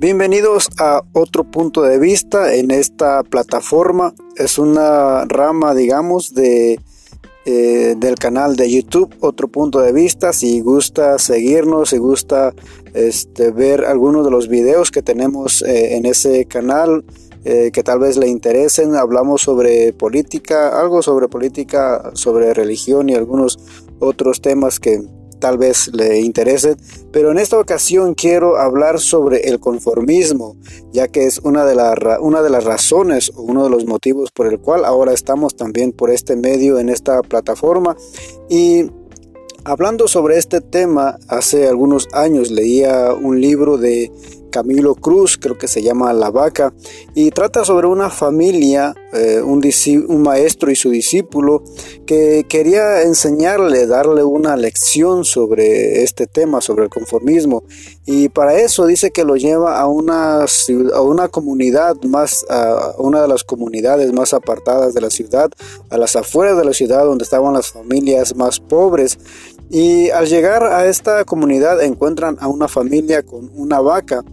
Bienvenidos a otro punto de vista en esta plataforma. Es una rama, digamos, de, eh, del canal de YouTube, otro punto de vista. Si gusta seguirnos, si gusta este, ver algunos de los videos que tenemos eh, en ese canal, eh, que tal vez le interesen, hablamos sobre política, algo sobre política, sobre religión y algunos otros temas que tal vez le interese, pero en esta ocasión quiero hablar sobre el conformismo, ya que es una de, una de las razones o uno de los motivos por el cual ahora estamos también por este medio en esta plataforma. Y Hablando sobre este tema, hace algunos años leía un libro de Camilo Cruz, creo que se llama La Vaca, y trata sobre una familia, eh, un, un, maestro y su discípulo, que quería enseñarle, darle una lección sobre este tema, sobre el conformismo, y para eso dice que lo lleva a una, a una comunidad más, a una de las comunidades más apartadas de la ciudad, a las afueras de la ciudad donde estaban las familias más pobres, y al llegar a esta comunidad encuentran a una familia con una vaca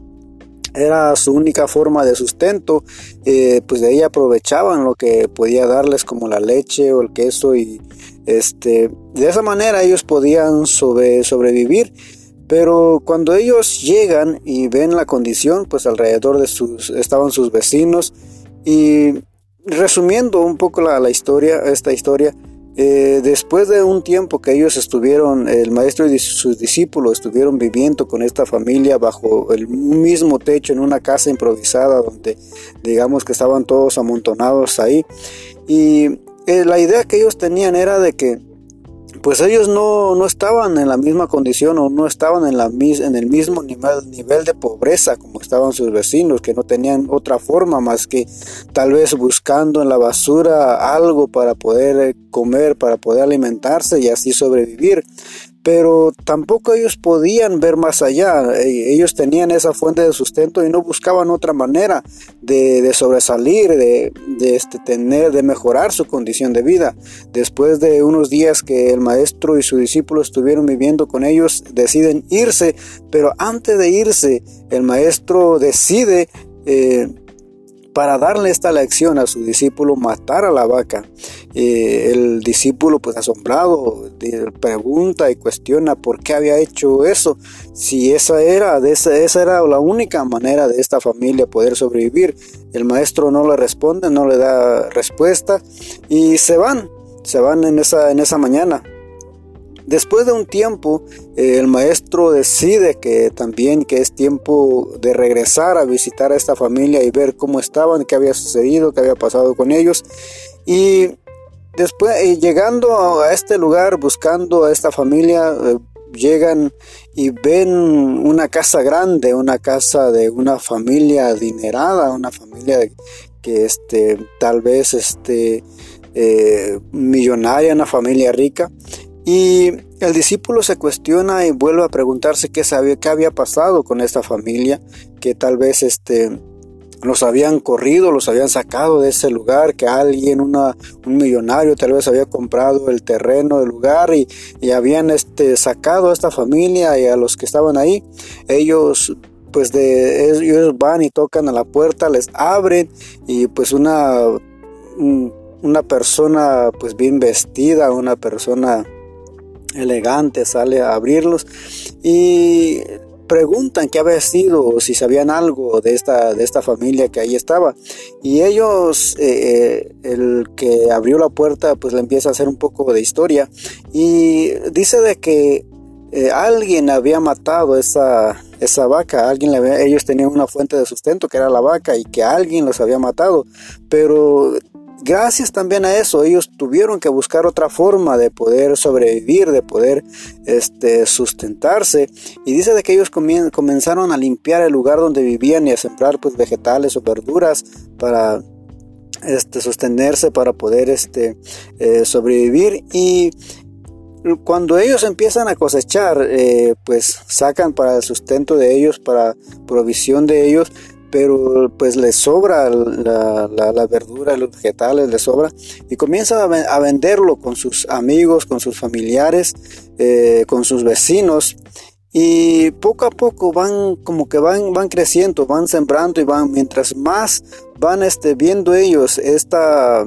era su única forma de sustento, eh, pues de ahí aprovechaban lo que podía darles como la leche o el queso y este, de esa manera ellos podían sobrevivir. Pero cuando ellos llegan y ven la condición, pues alrededor de sus estaban sus vecinos y resumiendo un poco la historia, esta historia, eh, después de un tiempo que ellos estuvieron, el maestro y sus discípulos estuvieron viviendo con esta familia bajo el mismo techo en una casa improvisada donde digamos que estaban todos amontonados ahí. Y eh, la idea que ellos tenían era de que pues ellos no, no, estaban en la misma condición o no estaban en, la, en el mismo nivel, nivel, de pobreza como estaban sus vecinos, que no tenían otra forma más que tal vez buscando en la basura algo para poder eh, comer, para poder alimentarse y así sobrevivir pero tampoco ellos podían ver más allá. E, ellos tenían esa fuente de sustento y no buscaban otra manera de, sobresalir, de, este, tener, de mejorar su condición de vida. Después de unos días que el maestro y su discípulo estuvieron viviendo con ellos, deciden irse, pero antes de irse, el maestro decide eh, para darle esta lección a su discípulo, matar a la vaca. El discípulo, pues asombrado, pregunta y cuestiona por qué había hecho eso, si esa era, esa, esa era la única manera de esta familia poder sobrevivir. El maestro no le responde, no le da respuesta y se van, se van en esa, en esa mañana. Después de un tiempo, eh, el maestro decide que también que es tiempo de regresar a visitar a esta familia y ver cómo estaban, qué había sucedido, qué había pasado con ellos. Y después, eh, llegando a este lugar, buscando a esta familia, eh, llegan y ven una casa grande, una casa de una familia adinerada, una familia que este, tal vez este, millonaria, una familia rica. Y el discípulo se cuestiona y vuelve a preguntarse qué, sabía, qué había pasado con esta familia, que tal vez este, los habían corrido, los habían sacado de ese lugar, que alguien, una, un millonario tal vez había comprado el terreno del lugar y, y, habían este, sacado a esta familia y a los que estaban ahí. Ellos pues de ellos van y tocan a la puerta, les abren y pues una, una persona pues bien vestida, una persona elegante sale a abrirlos y preguntan qué había sido si sabían algo de esta, de esta familia que ahí estaba. Y ellos, eh, eh, el que abrió la puerta, pues le empieza a hacer un poco de historia. Y dice de que eh, alguien había matado esa, esa vaca, alguien ellos tenían una fuente de sustento que era la vaca y que alguien los había matado. Pero gracias también a eso, ellos tuvieron que buscar otra forma de poder sobrevivir, de poder este, sustentarse. Y dice de que ellos comenzaron a limpiar el lugar donde vivían y a sembrar pues, vegetales o verduras para este, sostenerse, para poder este, eh, sobrevivir. Y cuando ellos empiezan a cosechar, eh, pues sacan para el sustento de ellos, para provisión de ellos, pero pues les sobra la, la, verdura, los vegetales, les sobra y comienza a, venderlo con sus amigos, con sus familiares, eh, con sus vecinos y poco a poco van como que van van creciendo van sembrando y van mientras más van este viendo ellos esta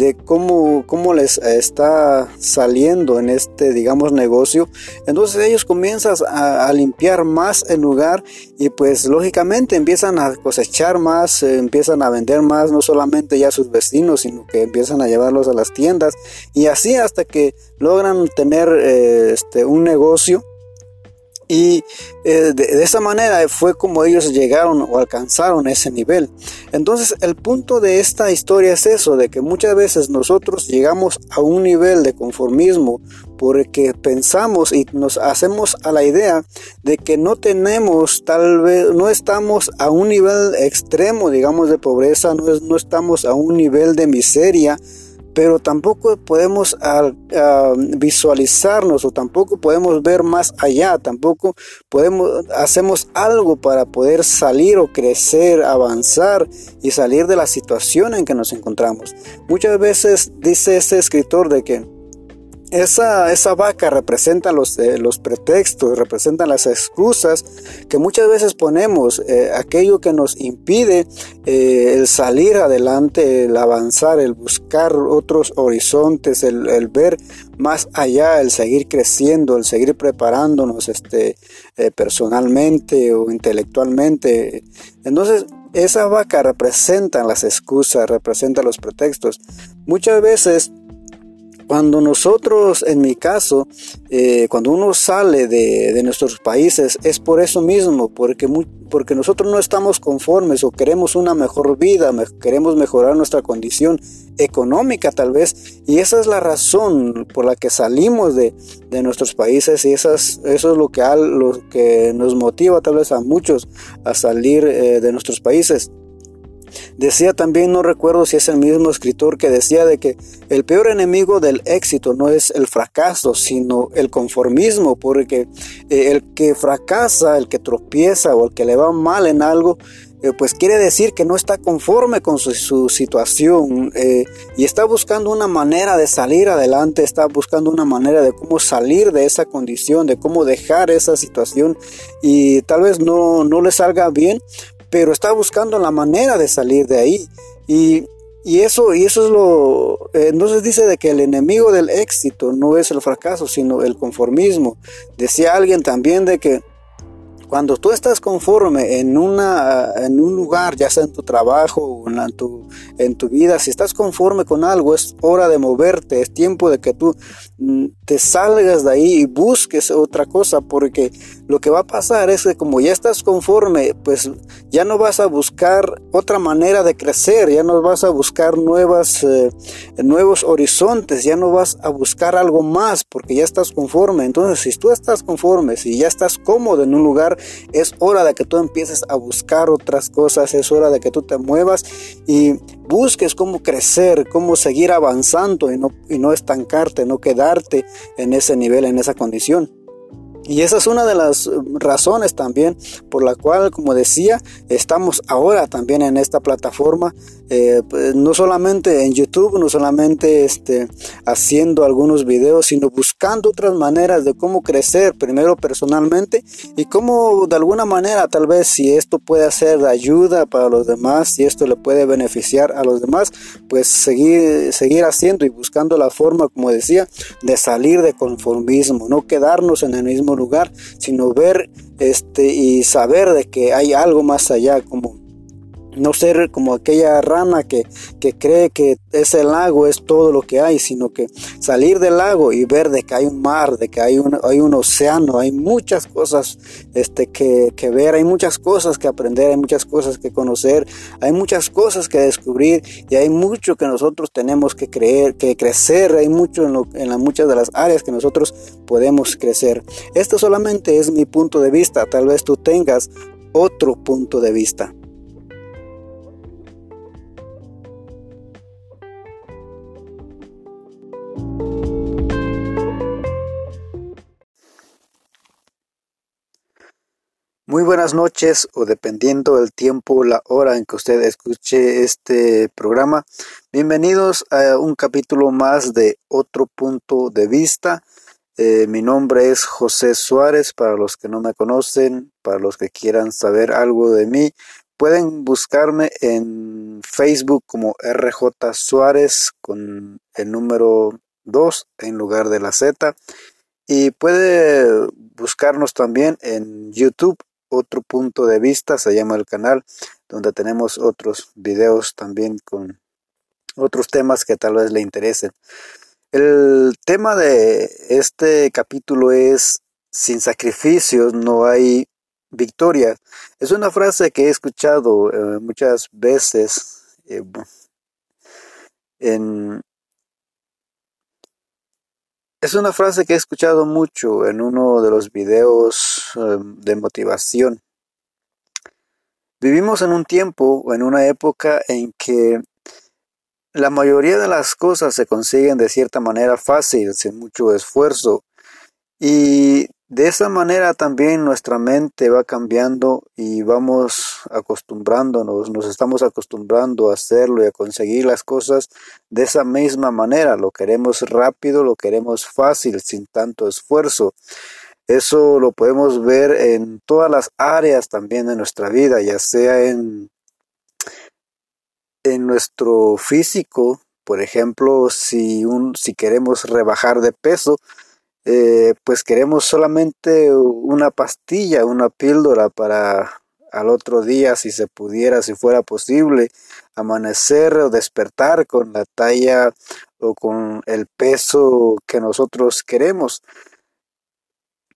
de cómo, cómo les está saliendo en este, digamos, negocio. Entonces ellos comienzan a, limpiar más el lugar y pues lógicamente empiezan a cosechar más, eh, empiezan a vender más, no solamente ya a sus vecinos, sino que empiezan a llevarlos a las tiendas y así hasta que logran tener eh, este, un negocio y eh, de, esa manera fue como ellos llegaron o alcanzaron ese nivel. Entonces el punto de esta historia es eso, de que muchas veces nosotros llegamos a un nivel de conformismo porque pensamos y nos hacemos a la idea de que no tenemos, tal vez, no estamos a un nivel extremo, digamos, de pobreza, no, no estamos a un nivel de miseria, pero tampoco podemos visualizarnos o tampoco podemos ver más allá, tampoco podemos hacemos algo para poder salir o crecer, avanzar y salir de la situación en que nos encontramos. Muchas veces dice este escritor de que esa, esa vaca representa los, eh, los pretextos, representa las excusas que muchas veces ponemos, eh, aquello que nos impide eh, el salir adelante, el avanzar, el buscar otros horizontes, el, el, ver más allá, el seguir creciendo, el seguir preparándonos este, personalmente o intelectualmente. Entonces, esa vaca representa las excusas, representa los pretextos. Muchas veces cuando nosotros, en mi caso, eh, cuando uno sale de, nuestros países, es por eso mismo, porque, porque nosotros no estamos conformes o queremos una mejor vida, queremos mejorar nuestra condición económica tal vez, y esa es la razón por la que salimos de, nuestros países y esas, eso es lo que, lo que nos motiva tal vez a muchos a salir eh, de nuestros países. Decía también, no recuerdo si es el mismo escritor que decía de que el peor enemigo del éxito no es el fracaso, sino el conformismo, porque eh, el que fracasa, el que tropieza o el que le va mal en algo, eh, pues quiere decir que no está conforme con su, situación eh, y está buscando una manera de salir adelante, está buscando una manera de cómo salir de esa condición, de cómo dejar esa situación y tal vez no, no le salga bien, pero está buscando la manera de salir de ahí. Y, eso, y eso es lo... Entonces dice de que el enemigo del éxito no es el fracaso, sino el conformismo. Decía alguien también de que cuando tú estás conforme en, una, en un lugar, ya sea en tu trabajo o en tu, en tu vida, si estás conforme con algo, es hora de moverte, es tiempo de que tú mm, te salgas de ahí y busques otra cosa, porque lo que va a pasar es que como ya estás conforme, pues ya no vas a buscar otra manera de crecer, ya no vas a buscar nuevas, eh, nuevos horizontes, ya no vas a buscar algo más, porque ya estás conforme. Entonces, si tú estás conforme, si ya estás cómodo en un lugar, es hora de que tú empieces a buscar otras cosas, es hora de que tú te muevas y busques cómo crecer, cómo seguir avanzando y no, y no estancarte, no quedarte en ese nivel, en esa condición. Y esa es una de las razones también por la cual, como decía, estamos ahora también en esta plataforma, eh, pues, no solamente en YouTube, no solamente este, haciendo algunos videos, sino buscando otras maneras de cómo crecer, primero personalmente y cómo de alguna manera tal vez si esto puede ser de ayuda para los demás, si esto le puede beneficiar a los demás, pues seguir, seguir haciendo y buscando la forma, como decía, de salir de conformismo, no quedarnos en el mismo lugar, sino ver este y saber de que hay algo más allá, como no ser como aquella rana que, que, cree que ese lago es todo lo que hay, sino que salir del lago y ver de que hay un mar, de que hay un, hay un océano, hay muchas cosas este, que, que, ver, hay muchas cosas que aprender, hay muchas cosas que conocer, hay muchas cosas que descubrir y hay mucho que nosotros tenemos que creer, que crecer, hay mucho en, en la, muchas de las áreas que nosotros podemos crecer. Esto solamente es mi punto de vista, tal vez tú tengas otro punto de vista. Muy buenas noches o dependiendo del tiempo, la hora en que usted escuche este programa. Bienvenidos a un capítulo más de otro punto de vista. Eh, mi nombre es José Suárez, para los que no me conocen, para los que quieran saber algo de mí, pueden buscarme en Facebook como RJ Suárez con el número 2 en lugar de la Z. Y puede buscarnos también en YouTube, otro punto de vista, se llama el canal, donde tenemos otros videos también con otros temas que tal vez le interesen. El tema de este capítulo es, sin sacrificios no hay victoria. Es una frase que he escuchado eh, muchas veces eh, en, es una frase que he escuchado mucho en uno de los videos eh, de motivación. Vivimos en un tiempo en una época en que la mayoría de las cosas se consiguen de cierta manera fácil, sin mucho esfuerzo. Y de esa manera también nuestra mente va cambiando y vamos acostumbrándonos, nos estamos acostumbrando a hacerlo y a conseguir las cosas de esa misma manera. Lo queremos rápido, lo queremos fácil, sin tanto esfuerzo. Eso lo podemos ver en todas las áreas también de nuestra vida, ya sea en en nuestro físico, por ejemplo, si, un, si queremos rebajar de peso, eh, pues queremos solamente una pastilla, una píldora para al otro día, si se pudiera, si fuera posible, amanecer o despertar con la talla o con el peso que nosotros queremos.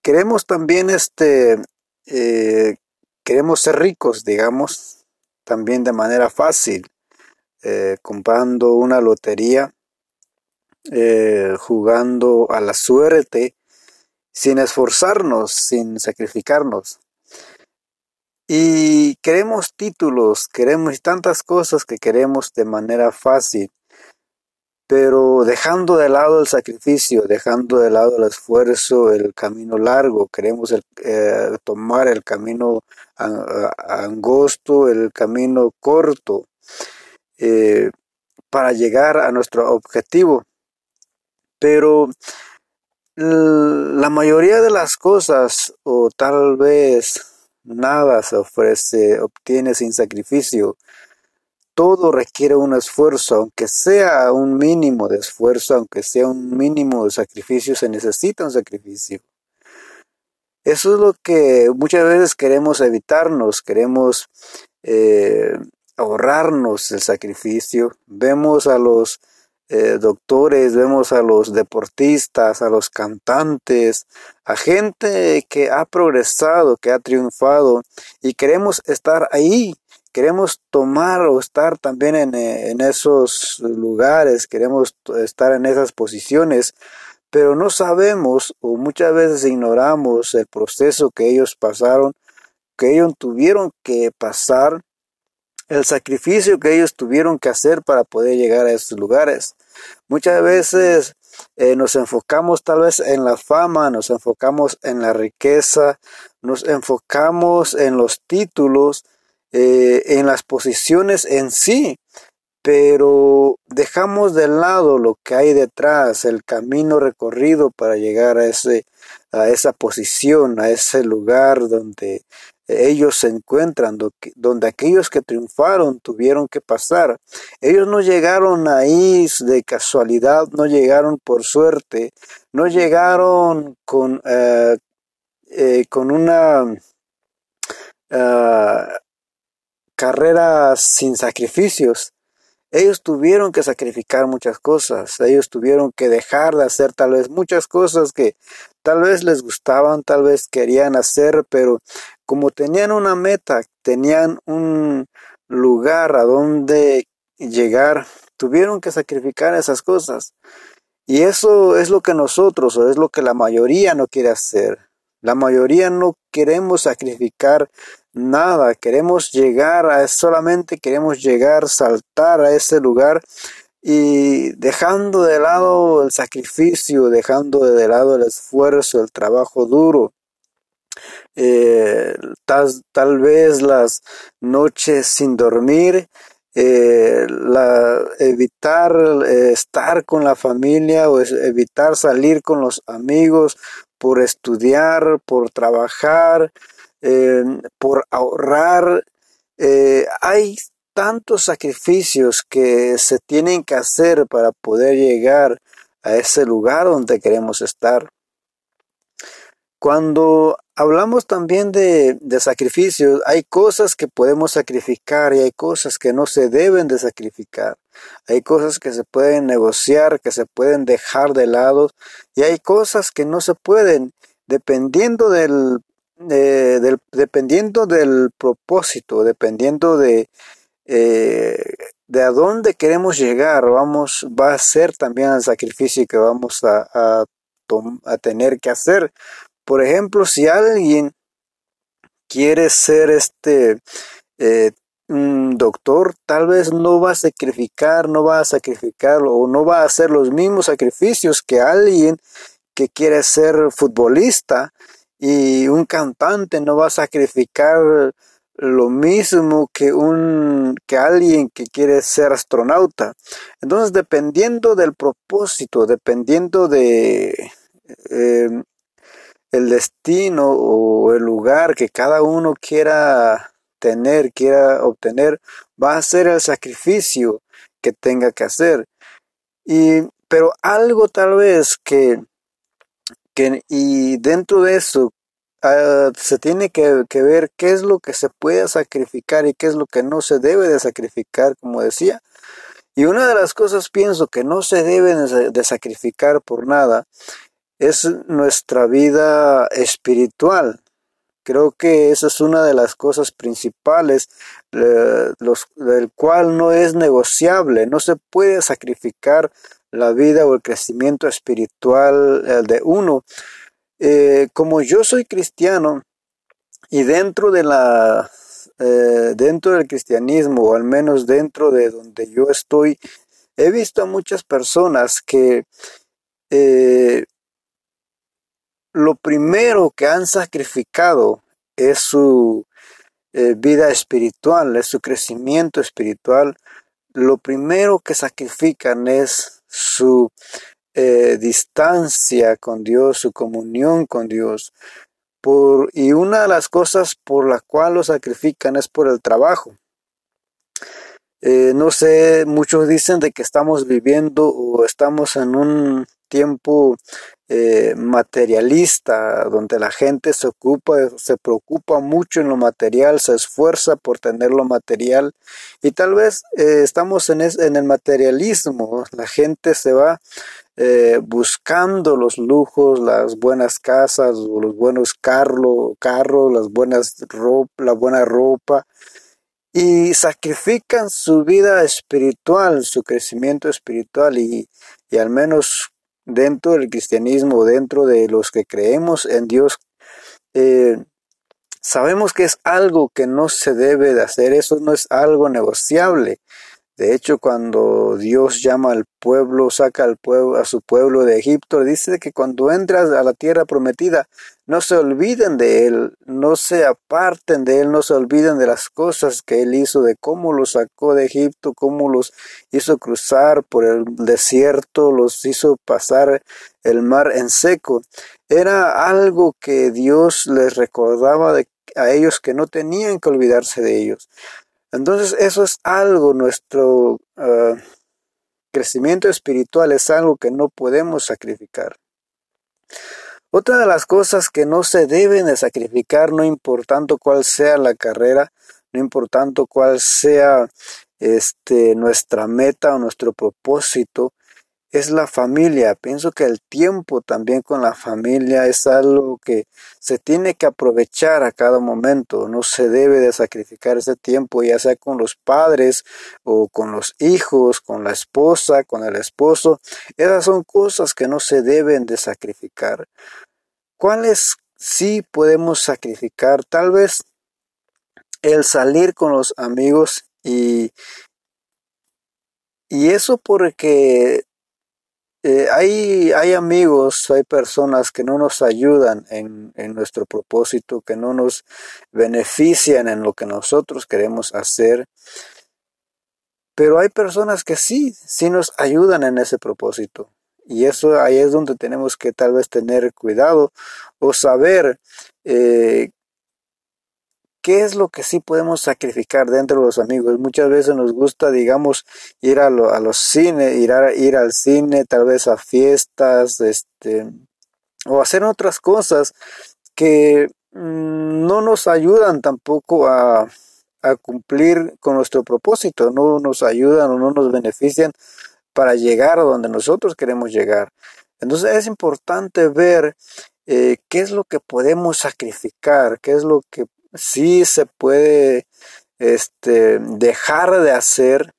Queremos también este, eh, queremos ser ricos, digamos, también de manera fácil. Eh, comprando una lotería, eh, jugando a la suerte, sin esforzarnos, sin sacrificarnos. Y queremos títulos, queremos tantas cosas que queremos de manera fácil, pero dejando de lado el sacrificio, dejando de lado el esfuerzo, el camino largo, queremos eh, tomar el camino angosto, el camino corto. Eh, para llegar a nuestro objetivo. Pero la mayoría de las cosas, o tal vez nada se ofrece, obtiene sin sacrificio. Todo requiere un esfuerzo, aunque sea un mínimo de esfuerzo, aunque sea un mínimo de sacrificio, se necesita un sacrificio. Eso es lo que muchas veces queremos evitarnos, queremos eh, ahorrarnos el sacrificio. Vemos a los eh, doctores, vemos a los deportistas, a los cantantes, a gente que ha progresado, que ha triunfado y queremos estar ahí. Queremos tomar o estar también en, en esos lugares, queremos estar en esas posiciones, pero no sabemos o muchas veces ignoramos el proceso que ellos pasaron, que ellos tuvieron que pasar el sacrificio que ellos tuvieron que hacer para poder llegar a esos lugares. Muchas veces eh, nos enfocamos tal vez en la fama, nos enfocamos en la riqueza, nos enfocamos en los títulos, eh, en las posiciones en sí, pero dejamos de lado lo que hay detrás, el camino recorrido para llegar a ese a esa posición, a ese lugar donde ellos se encuentran, donde aquellos que triunfaron tuvieron que pasar. Ellos no llegaron ahí de casualidad, no llegaron por suerte, no llegaron con, eh, eh, con una ah, carrera sin sacrificios. Ellos tuvieron que sacrificar muchas cosas, ellos tuvieron que dejar de hacer tal vez muchas cosas que tal vez les gustaban, tal vez querían hacer, pero como tenían una meta, tenían un lugar a donde llegar, tuvieron que sacrificar esas cosas. Y eso es lo que nosotros, o es lo que la mayoría no quiere hacer. La mayoría no queremos sacrificar nada, queremos llegar a, solamente queremos llegar, saltar a ese lugar y dejando de lado el sacrificio, dejando de lado el esfuerzo, el trabajo duro, eh, tal, vez las noches sin dormir, eh, evitar eh, estar con la familia o evitar salir con los amigos por estudiar, por trabajar, por ahorrar. hay tantos sacrificios que se tienen que hacer para poder llegar a ese lugar donde queremos estar. Cuando hablamos también de, sacrificios, hay cosas que podemos sacrificar y hay cosas que no se deben de sacrificar. Hay cosas que se pueden negociar, que se pueden dejar de lado y hay cosas que no se pueden, dependiendo del, del dependiendo del propósito, dependiendo de, eh, de a dónde queremos llegar, vamos, va a ser también el sacrificio que vamos a, a, tener que hacer. Por ejemplo, si alguien quiere ser este eh, doctor, tal vez no va a sacrificar, no va a sacrificar o no va a hacer los mismos sacrificios que alguien que quiere ser futbolista y un cantante no va a sacrificar lo mismo que un que alguien que quiere ser astronauta. Entonces, dependiendo del propósito, dependiendo de eh, el destino o el lugar que cada uno quiera tener, quiera obtener, va a ser el sacrificio que tenga que hacer. Y, pero algo tal vez que, que y dentro de eso ah, se tiene que, ver qué es lo que se puede sacrificar y qué es lo que no se debe de sacrificar, como decía. Y una de las cosas pienso que no se debe de sacrificar por nada es nuestra vida espiritual. Creo que esa es una de las cosas principales, eh, del cual no es negociable, no se puede sacrificar la vida o el crecimiento espiritual eh, de uno. Eh, como yo soy cristiano y dentro de la dentro del cristianismo o al menos dentro de donde yo estoy he visto a muchas personas que lo primero que han sacrificado es su eh, vida espiritual, es su crecimiento espiritual. Lo primero que sacrifican es su eh, distancia con Dios, su comunión con Dios. Y una de las cosas por la cual lo sacrifican es por el trabajo. Eh, no sé, muchos dicen de que estamos viviendo o estamos en un tiempo eh, materialista, donde la gente se ocupa, se preocupa mucho en lo material, se esfuerza por tener lo material y tal vez estamos en, en, el materialismo, la gente se va eh, buscando los lujos, las buenas casas, los buenos carros, carros, las buenas ropa, la buena ropa y sacrifican su vida espiritual, su crecimiento espiritual y, y al menos dentro del cristianismo, dentro de los que creemos en Dios, eh, sabemos que es algo que no se debe de hacer, eso no es algo negociable. De hecho, cuando Dios llama al pueblo, saca al pueblo, a su pueblo de Egipto, dice que cuando entras a la tierra prometida, no se olviden de Él, no se aparten de Él, no se olviden de las cosas que Él hizo, de cómo los sacó de Egipto, cómo los hizo cruzar por el desierto, los hizo pasar el mar en seco. Era algo que Dios les recordaba a ellos que no tenían que olvidarse de ellos. Entonces eso es algo, nuestro ah, crecimiento espiritual es algo que no podemos sacrificar. Otra de las cosas que no se deben de sacrificar, no importando cuál sea la carrera, no importando cuál sea este, nuestra meta o nuestro propósito, es la familia. Pienso que el tiempo también con la familia es algo que se tiene que aprovechar a cada momento. No se debe de sacrificar ese tiempo, ya sea con los padres o con los hijos, con la esposa, con el esposo. Esas son cosas que no se deben de sacrificar. ¿Cuáles sí podemos sacrificar? Tal vez el salir con los amigos y, y eso porque eh, hay, hay amigos, hay personas que no nos ayudan en, en, nuestro propósito, que no nos benefician en lo que nosotros queremos hacer. Pero hay personas que sí, sí nos ayudan en ese propósito. Y eso ahí es donde tenemos que tal vez tener cuidado o saber eh, qué es lo que sí podemos sacrificar dentro de los amigos. Muchas veces nos gusta, digamos, ir a, los cines, ir, ir al cine, tal vez a fiestas, este, o hacer otras cosas que mm, no nos ayudan tampoco a, a cumplir con nuestro propósito, no nos ayudan o no nos benefician para llegar a donde nosotros queremos llegar. Entonces es importante ver eh, qué es lo que podemos sacrificar, qué es lo que sí se puede este, dejar de hacer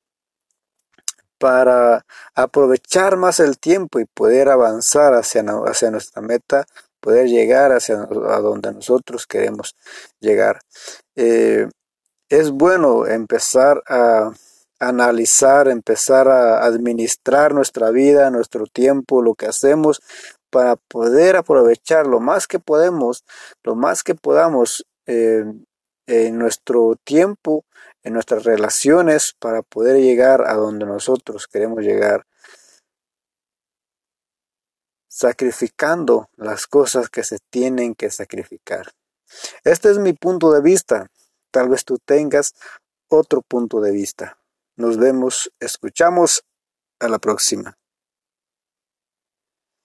para aprovechar más el tiempo y poder avanzar hacia, hacia nuestra meta, poder llegar hacia a donde nosotros queremos llegar. Eh, es bueno empezar a analizar, empezar a administrar nuestra vida, nuestro tiempo, lo que hacemos para poder aprovechar lo más que podemos, lo más que podamos en nuestro tiempo, en nuestras relaciones, para poder llegar a donde nosotros queremos llegar, sacrificando las cosas que se tienen que sacrificar. Este es mi punto de vista. Tal vez tú tengas otro punto de vista. Nos vemos, escuchamos, a la próxima.